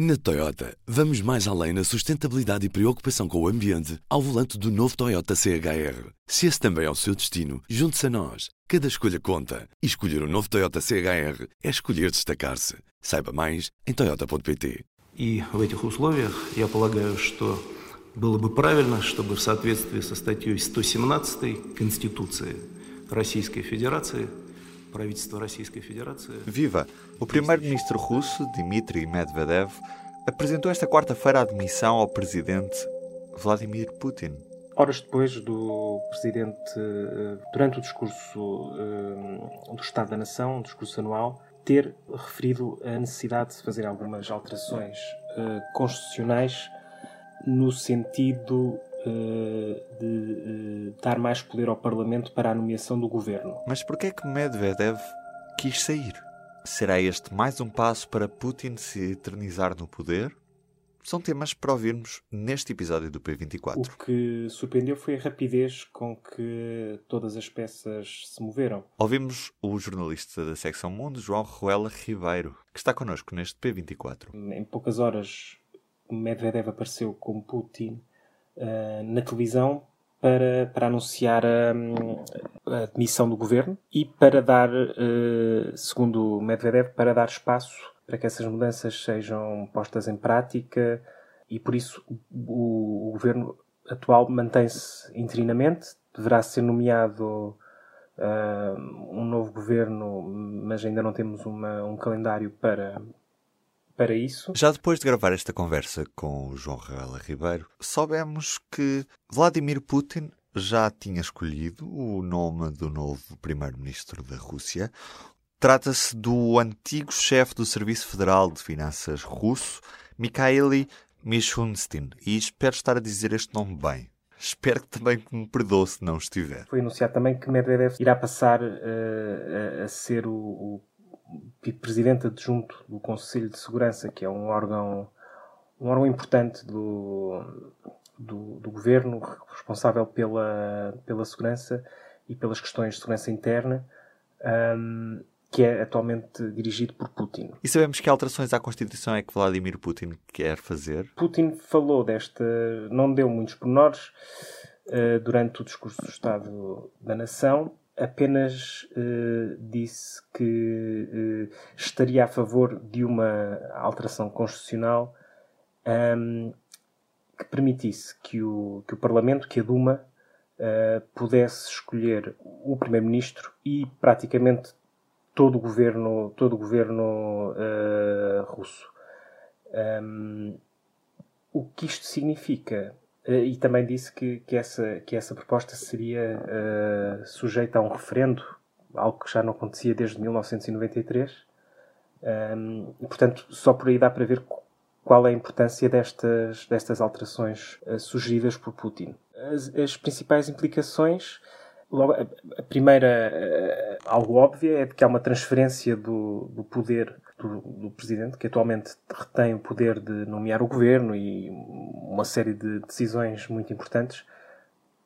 Na Toyota, vamos mais além na sustentabilidade e preocupação com o ambiente ao volante do novo Toyota CHR. Se esse também é o seu destino, junte-se a nós. Cada escolha conta. E escolher o um novo Toyota CHR é escolher destacar-se. Saiba mais em toyota.pt. И в этих условиях я полагаю, что было бы правильно, чтобы в соответствии со статьей 117 Конституции Российской Федерации правительство Российской Федерации... Viva! O primeiro-ministro russo, Dmitry Medvedev, apresentou esta quarta-feira a admissão ao presidente Vladimir Putin. Horas depois do presidente, durante o discurso do Estado da Nação, um discurso anual, ter referido a necessidade de fazer algumas alterações constitucionais no sentido dar mais poder ao Parlamento para a nomeação do governo. Mas por que é que Medvedev quis sair? Será este mais um passo para Putin se eternizar no poder? São temas para ouvirmos neste episódio do P24. O que surpreendeu foi a rapidez com que todas as peças se moveram. Ouvimos o jornalista da secção Mundo, João Ruela Ribeiro, que está connosco neste P24. Em poucas horas, Medvedev apareceu com Putin uh, na televisão para, para anunciar a, a demissão do governo e para dar, uh, segundo Medvedev, para dar espaço para que essas mudanças sejam postas em prática e por isso o, o governo atual mantém-se interinamente, deverá ser nomeado uh, um novo governo, mas ainda não temos uma, um calendário para, para isso. Já depois de gravar esta conversa com o João Raela Ribeiro, soubemos que Vladimir Putin já tinha escolhido o nome do novo primeiro-ministro da Rússia. Trata-se do antigo chefe do Serviço Federal de Finanças russo, Mikhail Mishustin. E espero estar a dizer este nome bem. Espero que também me perdoe se não estiver. Foi anunciado também que Medvedev irá passar uh, a ser o, o presidente adjunto do Conselho de Segurança, que é um órgão, um órgão importante do, do, do, governo, responsável pela, pela segurança e pelas questões de segurança interna, um, que é atualmente dirigido por Putin. E sabemos que alterações à Constituição é que Vladimir Putin quer fazer? Putin falou desta, não deu muitos pormenores uh, durante o discurso do Estado da Nação, apenas uh, disse que uh, estaria a favor de uma alteração constitucional um, que permitisse que o, que o Parlamento, que a Duma, uh, pudesse escolher o Primeiro-Ministro e praticamente todo o governo, todo o governo russo. Um, o que isto significa e também disse que, que, essa, que essa proposta seria uh, sujeita a um referendo, algo que já não acontecia desde 1993. Um, e, portanto, só por aí dá para ver qual é a importância destas, destas alterações uh, sugeridas por Putin. As, as principais implicações, logo, a, primeira, algo óbvia, é de que há uma transferência do, do poder do, do, presidente, que atualmente retém o poder de nomear o governo e uma série de decisões muito importantes,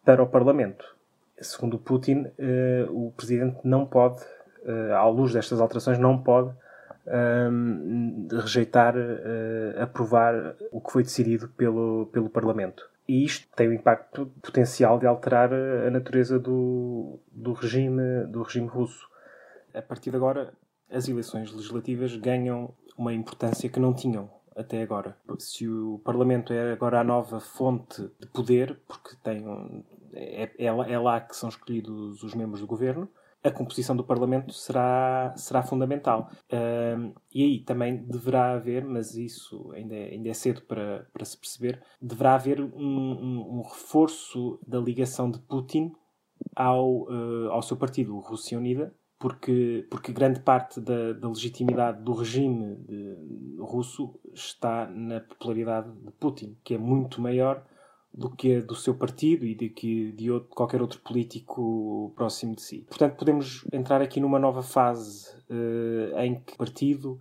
para o Parlamento. Segundo Putin, eh, o presidente não pode, eh, à luz destas alterações, não pode ehm, rejeitar, eh, aprovar o que foi decidido pelo, pelo Parlamento. E isto tem o impacto potencial de alterar a natureza do, do, regime, do regime russo. A partir de agora, as eleições legislativas ganham uma importância que não tinham até agora. Se o Parlamento é agora a nova fonte de poder, porque tem um, é, é, é, lá que são escolhidos os membros do governo, a composição do Parlamento será, será fundamental. Um, e aí também deverá haver, mas isso ainda é, ainda é cedo para, para se perceber, deverá haver um, um, um reforço da ligação de Putin ao, uh, ao seu partido, Rússia Unida, porque, porque grande parte da, da legitimidade do regime de, russo está na popularidade de Putin, que é muito maior do que a do seu partido e de que de outro, qualquer outro político próximo de si. Portanto, podemos entrar aqui numa nova fase uh, em que o partido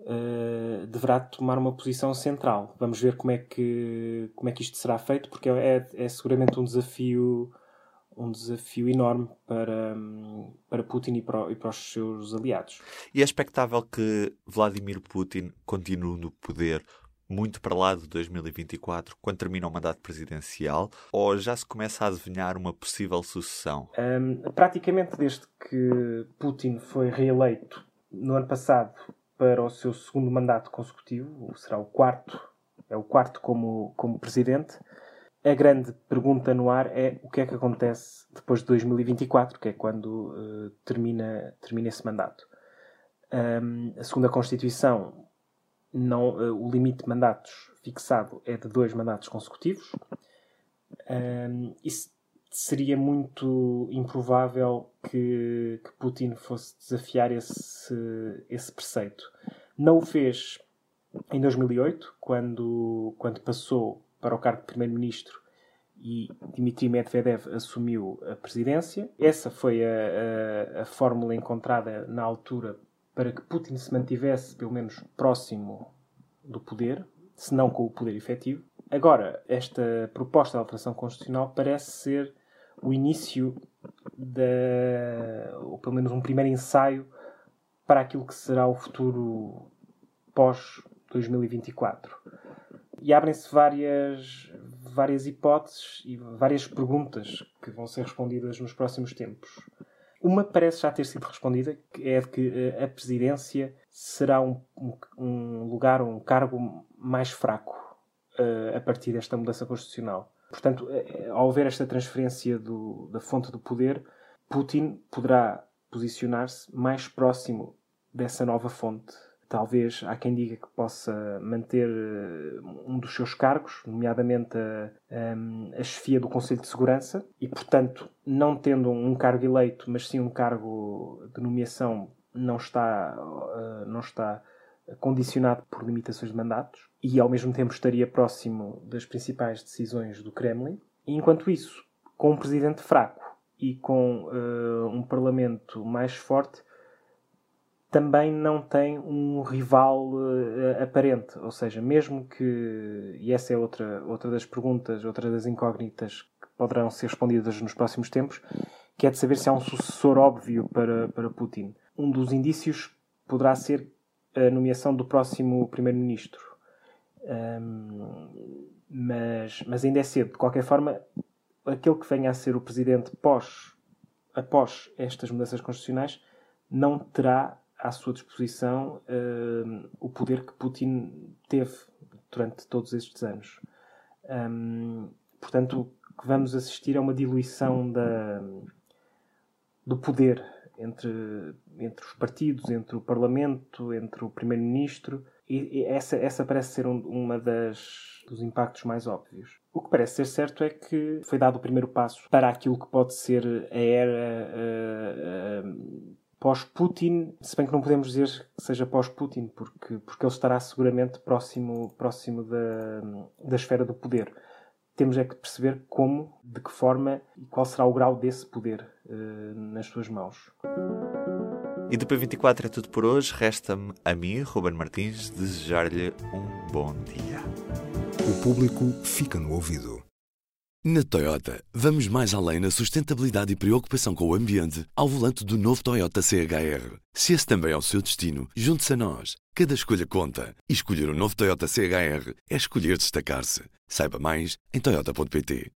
uh, deverá tomar uma posição central. Vamos ver como é que, como é que isto será feito, porque é, é seguramente um desafio um desafio enorme para, para Putin e para, e para, os seus aliados. E é expectável que Vladimir Putin continue no poder muito para lá de 2024, quando termina o mandato presidencial, ou já se começa a adivinhar uma possível sucessão? Um, praticamente desde que Putin foi reeleito no ano passado para o seu segundo mandato consecutivo, será o quarto, é o quarto como, como presidente, a grande pergunta no ar é o que é que acontece depois de 2024, que é quando uh, termina, termina esse mandato. Um, a segunda Constituição, não, uh, o limite de mandatos fixado é de dois mandatos consecutivos. Um, isso seria muito improvável que, que, Putin fosse desafiar esse, esse preceito. Não o fez em 2008, quando, quando passou para o cargo de primeiro-ministro e Dmitry Medvedev assumiu a presidência. Essa foi a, a, a, fórmula encontrada na altura para que Putin se mantivesse, pelo menos, próximo do poder, se não com o poder efetivo. Agora, esta proposta de alteração constitucional parece ser o início da, ou pelo menos um primeiro ensaio para aquilo que será o futuro pós 2024 e abrem-se várias, várias hipóteses e várias perguntas que vão ser respondidas nos próximos tempos. Uma parece já ter sido respondida, que é de que eh, a presidência será um, um, lugar, um cargo mais fraco uh, a partir desta mudança constitucional. Portanto, uh, ao haver esta transferência do, da fonte do poder, Putin poderá posicionar-se mais próximo dessa nova fonte Talvez há quem diga que possa manter eh, um dos seus cargos, nomeadamente a, a, a chefia do Conselho de Segurança, e, portanto, não tendo um cargo eleito, mas sim um cargo de nomeação, não está, eh, não está condicionado por limitações de mandatos e, ao mesmo tempo, estaria próximo das principais decisões do Kremlin. E, enquanto isso, com um presidente fraco e com uh, um parlamento mais forte, também não tem um rival uh, aparente. Ou seja, mesmo que. E essa é outra, outra das perguntas, outra das incógnitas que poderão ser respondidas nos próximos tempos, que é de saber se há um sucessor óbvio para, para Putin. Um dos indícios poderá ser a nomeação do próximo primeiro-ministro. Um, mas, mas ainda é cedo. De qualquer forma, aquele que venha a ser o presidente pós, após estas mudanças constitucionais não terá à sua disposição uh, o poder que Putin teve durante todos estes anos. Um, portanto, que vamos assistir é uma diluição da, do poder entre, entre os partidos, entre o Parlamento, entre o Primeiro-Ministro. E, e essa, essa parece ser um, uma das dos impactos mais óbvios. O que parece ser certo é que foi dado o primeiro passo para aquilo que pode ser a era uh, uh, pós-Putin, se bem que não podemos dizer que seja pós-Putin, porque, porque ele estará seguramente próximo, próximo da, da esfera do poder. Temos é que perceber como, de que forma e qual será o grau desse poder uh, nas suas mãos. E do P24 é tudo por hoje. Resta-me a mim, Ruben Martins, desejar-lhe um bom dia. O público fica no ouvido. Na Toyota, vamos mais além na sustentabilidade e preocupação com o ambiente ao volante do novo Toyota CHR. Se esse também é o seu destino, junte-se a nós. Cada escolha conta. E escolher o um novo Toyota CHR é escolher destacar-se. Saiba mais em Toyota.pt.